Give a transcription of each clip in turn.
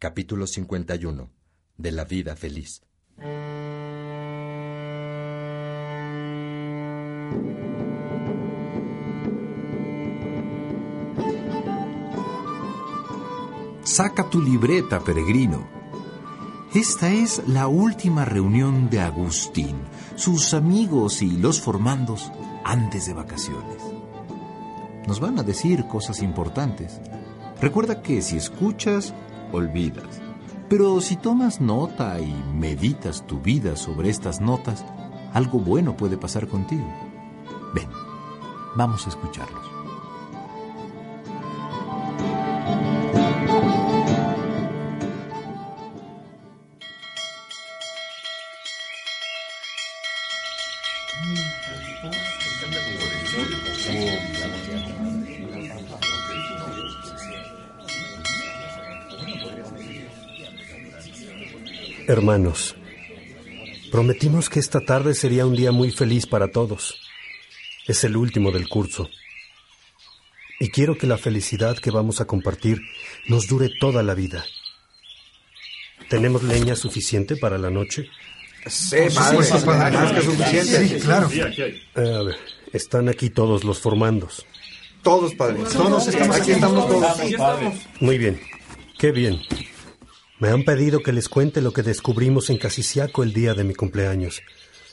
Capítulo 51 de la vida feliz. Saca tu libreta, peregrino. Esta es la última reunión de Agustín, sus amigos y los formandos antes de vacaciones. Nos van a decir cosas importantes. Recuerda que si escuchas, olvidas. Pero si tomas nota y meditas tu vida sobre estas notas, algo bueno puede pasar contigo. Ven, vamos a escucharlos. Hermanos, prometimos que esta tarde sería un día muy feliz para todos. Es el último del curso. Y quiero que la felicidad que vamos a compartir nos dure toda la vida. ¿Tenemos leña suficiente para la noche? Sí, padre, sí, más que suficiente. Sí, claro. Eh, a ver, están aquí todos los formandos. Todos, padre. Todos estamos aquí, estamos todos. Muy bien, qué bien. Me han pedido que les cuente lo que descubrimos en Casiciaco el día de mi cumpleaños.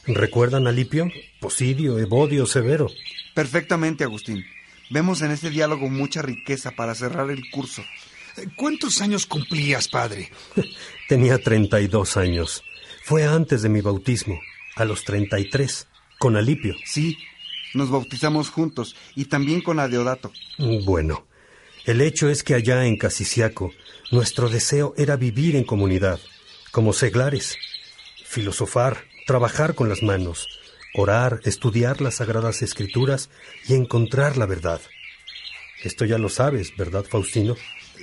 ¿Recuerdan a Lipio, Posidio, Evodio, Severo? Perfectamente, Agustín. Vemos en este diálogo mucha riqueza para cerrar el curso. ¿Cuántos años cumplías, padre? Tenía 32 años. Fue antes de mi bautismo, a los 33, con Alipio. Sí, nos bautizamos juntos y también con Adeodato. Bueno, el hecho es que allá en Casiciaco, nuestro deseo era vivir en comunidad, como seglares, filosofar, trabajar con las manos, orar, estudiar las sagradas escrituras y encontrar la verdad. Esto ya lo sabes, ¿verdad, Faustino?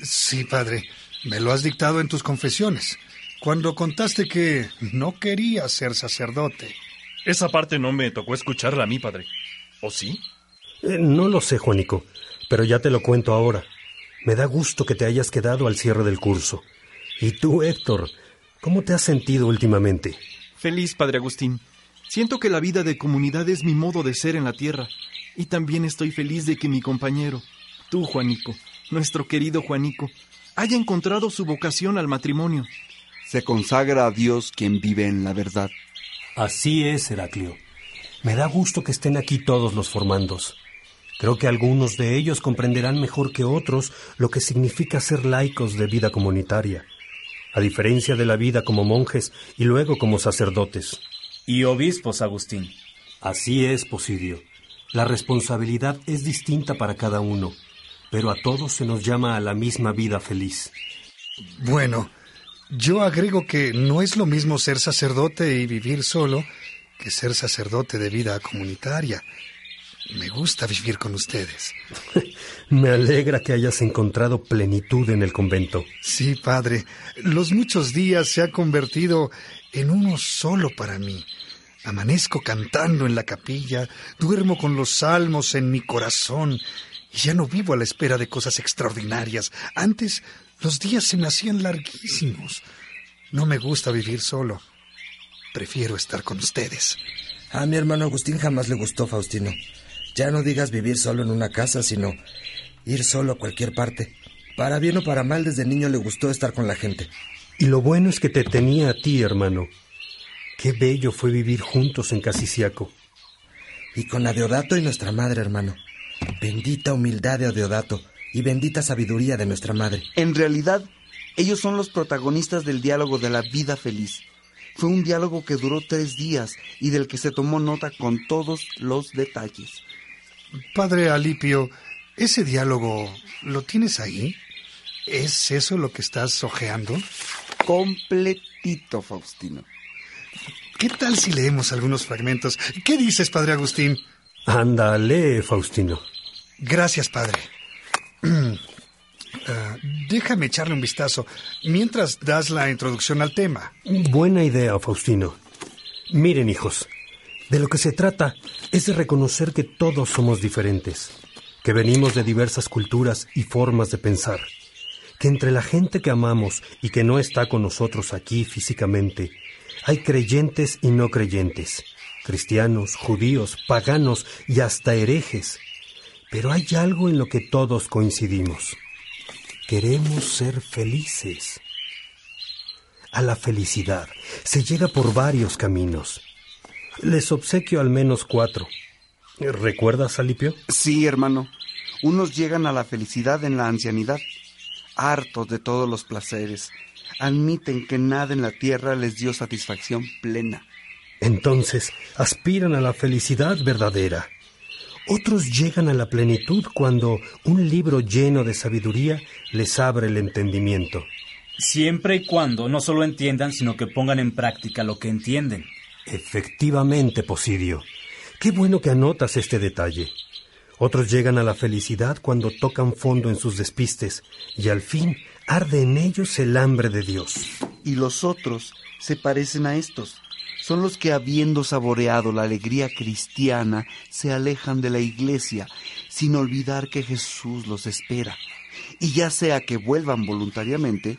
Sí, padre. Me lo has dictado en tus confesiones, cuando contaste que no querías ser sacerdote. Esa parte no me tocó escucharla a mí, padre. ¿O sí? Eh, no lo sé, Juanico, pero ya te lo cuento ahora. Me da gusto que te hayas quedado al cierre del curso. ¿Y tú, Héctor? ¿Cómo te has sentido últimamente? Feliz, Padre Agustín. Siento que la vida de comunidad es mi modo de ser en la tierra. Y también estoy feliz de que mi compañero, tú, Juanico, nuestro querido Juanico, haya encontrado su vocación al matrimonio. Se consagra a Dios quien vive en la verdad. Así es, Heraclio. Me da gusto que estén aquí todos los formandos. Creo que algunos de ellos comprenderán mejor que otros lo que significa ser laicos de vida comunitaria, a diferencia de la vida como monjes y luego como sacerdotes. Y obispos, Agustín. Así es, Posidio. La responsabilidad es distinta para cada uno, pero a todos se nos llama a la misma vida feliz. Bueno, yo agrego que no es lo mismo ser sacerdote y vivir solo que ser sacerdote de vida comunitaria. Me gusta vivir con ustedes. Me alegra que hayas encontrado plenitud en el convento. Sí, padre. Los muchos días se ha convertido en uno solo para mí. Amanezco cantando en la capilla, duermo con los salmos en mi corazón y ya no vivo a la espera de cosas extraordinarias. Antes los días se me hacían larguísimos. No me gusta vivir solo. Prefiero estar con ustedes. A mi hermano Agustín jamás le gustó Faustino. Ya no digas vivir solo en una casa, sino ir solo a cualquier parte. Para bien o para mal, desde niño le gustó estar con la gente. Y lo bueno es que te tenía a ti, hermano. Qué bello fue vivir juntos en Casiciaco. Y con Adeodato y nuestra madre, hermano. Bendita humildad de Adeodato y bendita sabiduría de nuestra madre. En realidad, ellos son los protagonistas del diálogo de la vida feliz. Fue un diálogo que duró tres días y del que se tomó nota con todos los detalles. Padre Alipio, ¿ese diálogo lo tienes ahí? ¿Es eso lo que estás ojeando? Completito, Faustino. ¿Qué tal si leemos algunos fragmentos? ¿Qué dices, padre Agustín? Anda, lee, Faustino. Gracias, padre. Ah, déjame echarle un vistazo mientras das la introducción al tema. Buena idea, Faustino. Miren, hijos, de lo que se trata es de reconocer que todos somos diferentes, que venimos de diversas culturas y formas de pensar, que entre la gente que amamos y que no está con nosotros aquí físicamente, hay creyentes y no creyentes, cristianos, judíos, paganos y hasta herejes. Pero hay algo en lo que todos coincidimos. Queremos ser felices. A la felicidad se llega por varios caminos. Les obsequio al menos cuatro. ¿Recuerdas, Alipio? Sí, hermano. Unos llegan a la felicidad en la ancianidad, hartos de todos los placeres. Admiten que nada en la tierra les dio satisfacción plena. Entonces aspiran a la felicidad verdadera. Otros llegan a la plenitud cuando un libro lleno de sabiduría les abre el entendimiento. Siempre y cuando no solo entiendan, sino que pongan en práctica lo que entienden. Efectivamente, Posidio. Qué bueno que anotas este detalle. Otros llegan a la felicidad cuando tocan fondo en sus despistes y al fin arde en ellos el hambre de Dios. Y los otros se parecen a estos son los que habiendo saboreado la alegría cristiana se alejan de la iglesia sin olvidar que Jesús los espera, y ya sea que vuelvan voluntariamente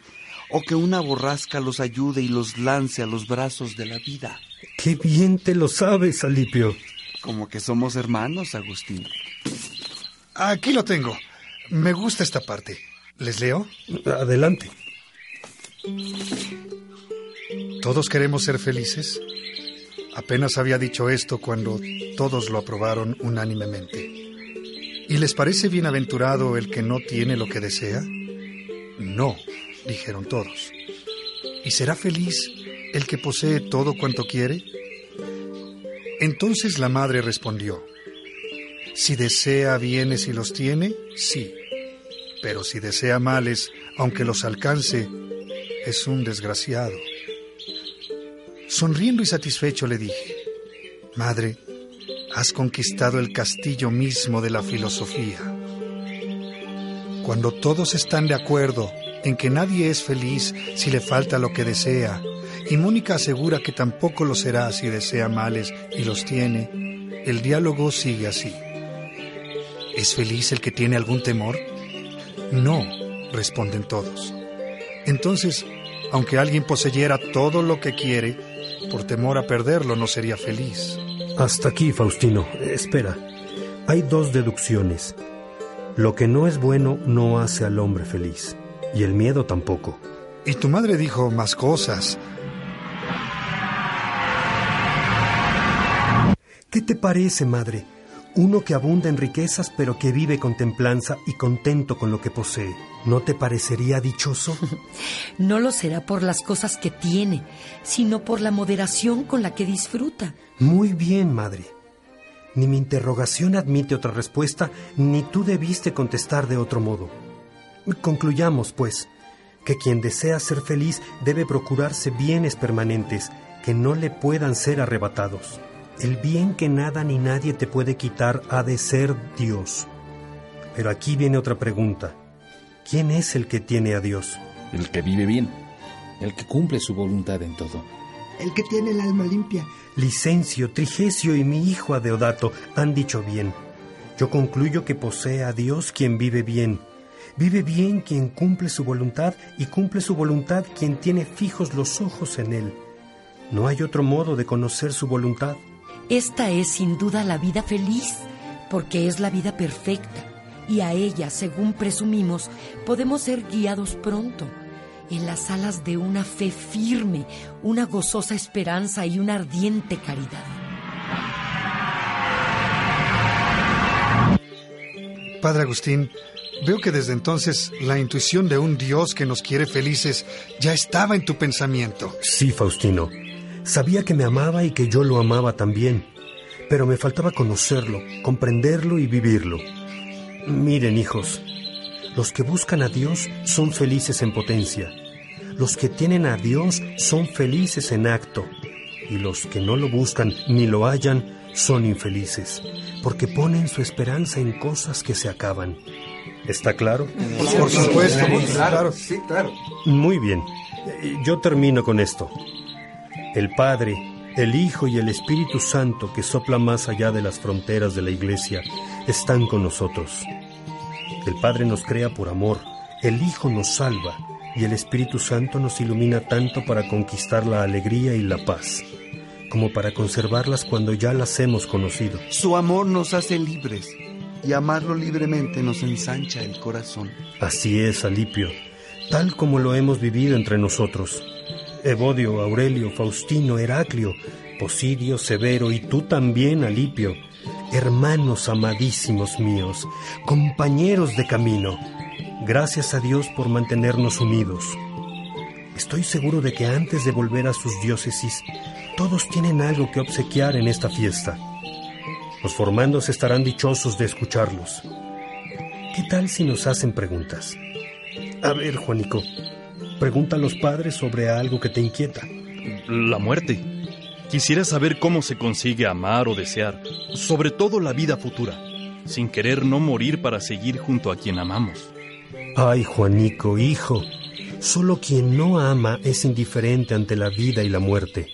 o que una borrasca los ayude y los lance a los brazos de la vida. ¡Qué bien te lo sabes, Alipio! Como que somos hermanos, Agustín. Aquí lo tengo. Me gusta esta parte. ¿Les leo? Adelante. ¿Todos queremos ser felices? Apenas había dicho esto cuando todos lo aprobaron unánimemente. ¿Y les parece bienaventurado el que no tiene lo que desea? No, dijeron todos. ¿Y será feliz el que posee todo cuanto quiere? Entonces la madre respondió, si desea bienes y los tiene, sí, pero si desea males, aunque los alcance, es un desgraciado. Sonriendo y satisfecho le dije, Madre, has conquistado el castillo mismo de la filosofía. Cuando todos están de acuerdo en que nadie es feliz si le falta lo que desea, y Mónica asegura que tampoco lo será si desea males y los tiene, el diálogo sigue así. ¿Es feliz el que tiene algún temor? No, responden todos. Entonces, aunque alguien poseyera todo lo que quiere, por temor a perderlo no sería feliz. Hasta aquí, Faustino. Espera. Hay dos deducciones. Lo que no es bueno no hace al hombre feliz. Y el miedo tampoco. Y tu madre dijo más cosas. ¿Qué te parece, madre? Uno que abunda en riquezas pero que vive con templanza y contento con lo que posee. ¿No te parecería dichoso? no lo será por las cosas que tiene, sino por la moderación con la que disfruta. Muy bien, madre. Ni mi interrogación admite otra respuesta, ni tú debiste contestar de otro modo. Concluyamos, pues, que quien desea ser feliz debe procurarse bienes permanentes que no le puedan ser arrebatados. El bien que nada ni nadie te puede quitar ha de ser Dios. Pero aquí viene otra pregunta. ¿Quién es el que tiene a Dios? El que vive bien, el que cumple su voluntad en todo. El que tiene el alma limpia. Licencio, Trigesio y mi hijo Adeodato han dicho bien. Yo concluyo que posee a Dios quien vive bien. Vive bien quien cumple su voluntad y cumple su voluntad quien tiene fijos los ojos en él. No hay otro modo de conocer su voluntad. Esta es sin duda la vida feliz, porque es la vida perfecta, y a ella, según presumimos, podemos ser guiados pronto, en las alas de una fe firme, una gozosa esperanza y una ardiente caridad. Padre Agustín, veo que desde entonces la intuición de un Dios que nos quiere felices ya estaba en tu pensamiento. Sí, Faustino. Sabía que me amaba y que yo lo amaba también, pero me faltaba conocerlo, comprenderlo y vivirlo. Miren, hijos, Los que buscan a Dios son felices en potencia. Los que tienen a Dios son felices en acto. Y los que no lo buscan ni lo hallan son infelices, porque ponen su esperanza en cosas que se acaban. ¿Está claro? Por supuesto, claro. Sí, claro. Muy bien. Yo termino con esto. El Padre, el Hijo y el Espíritu Santo que sopla más allá de las fronteras de la Iglesia están con nosotros. El Padre nos crea por amor, el Hijo nos salva y el Espíritu Santo nos ilumina tanto para conquistar la alegría y la paz, como para conservarlas cuando ya las hemos conocido. Su amor nos hace libres y amarlo libremente nos ensancha el corazón. Así es, Alipio, tal como lo hemos vivido entre nosotros. Evodio, Aurelio, Faustino, Heraclio, Posidio, Severo y tú también, Alipio, hermanos amadísimos míos, compañeros de camino. Gracias a Dios por mantenernos unidos. Estoy seguro de que antes de volver a sus diócesis, todos tienen algo que obsequiar en esta fiesta. Los formandos estarán dichosos de escucharlos. ¿Qué tal si nos hacen preguntas? A ver, Juanico, Pregunta a los padres sobre algo que te inquieta. La muerte. Quisiera saber cómo se consigue amar o desear, sobre todo la vida futura, sin querer no morir para seguir junto a quien amamos. Ay, Juanico, hijo, solo quien no ama es indiferente ante la vida y la muerte.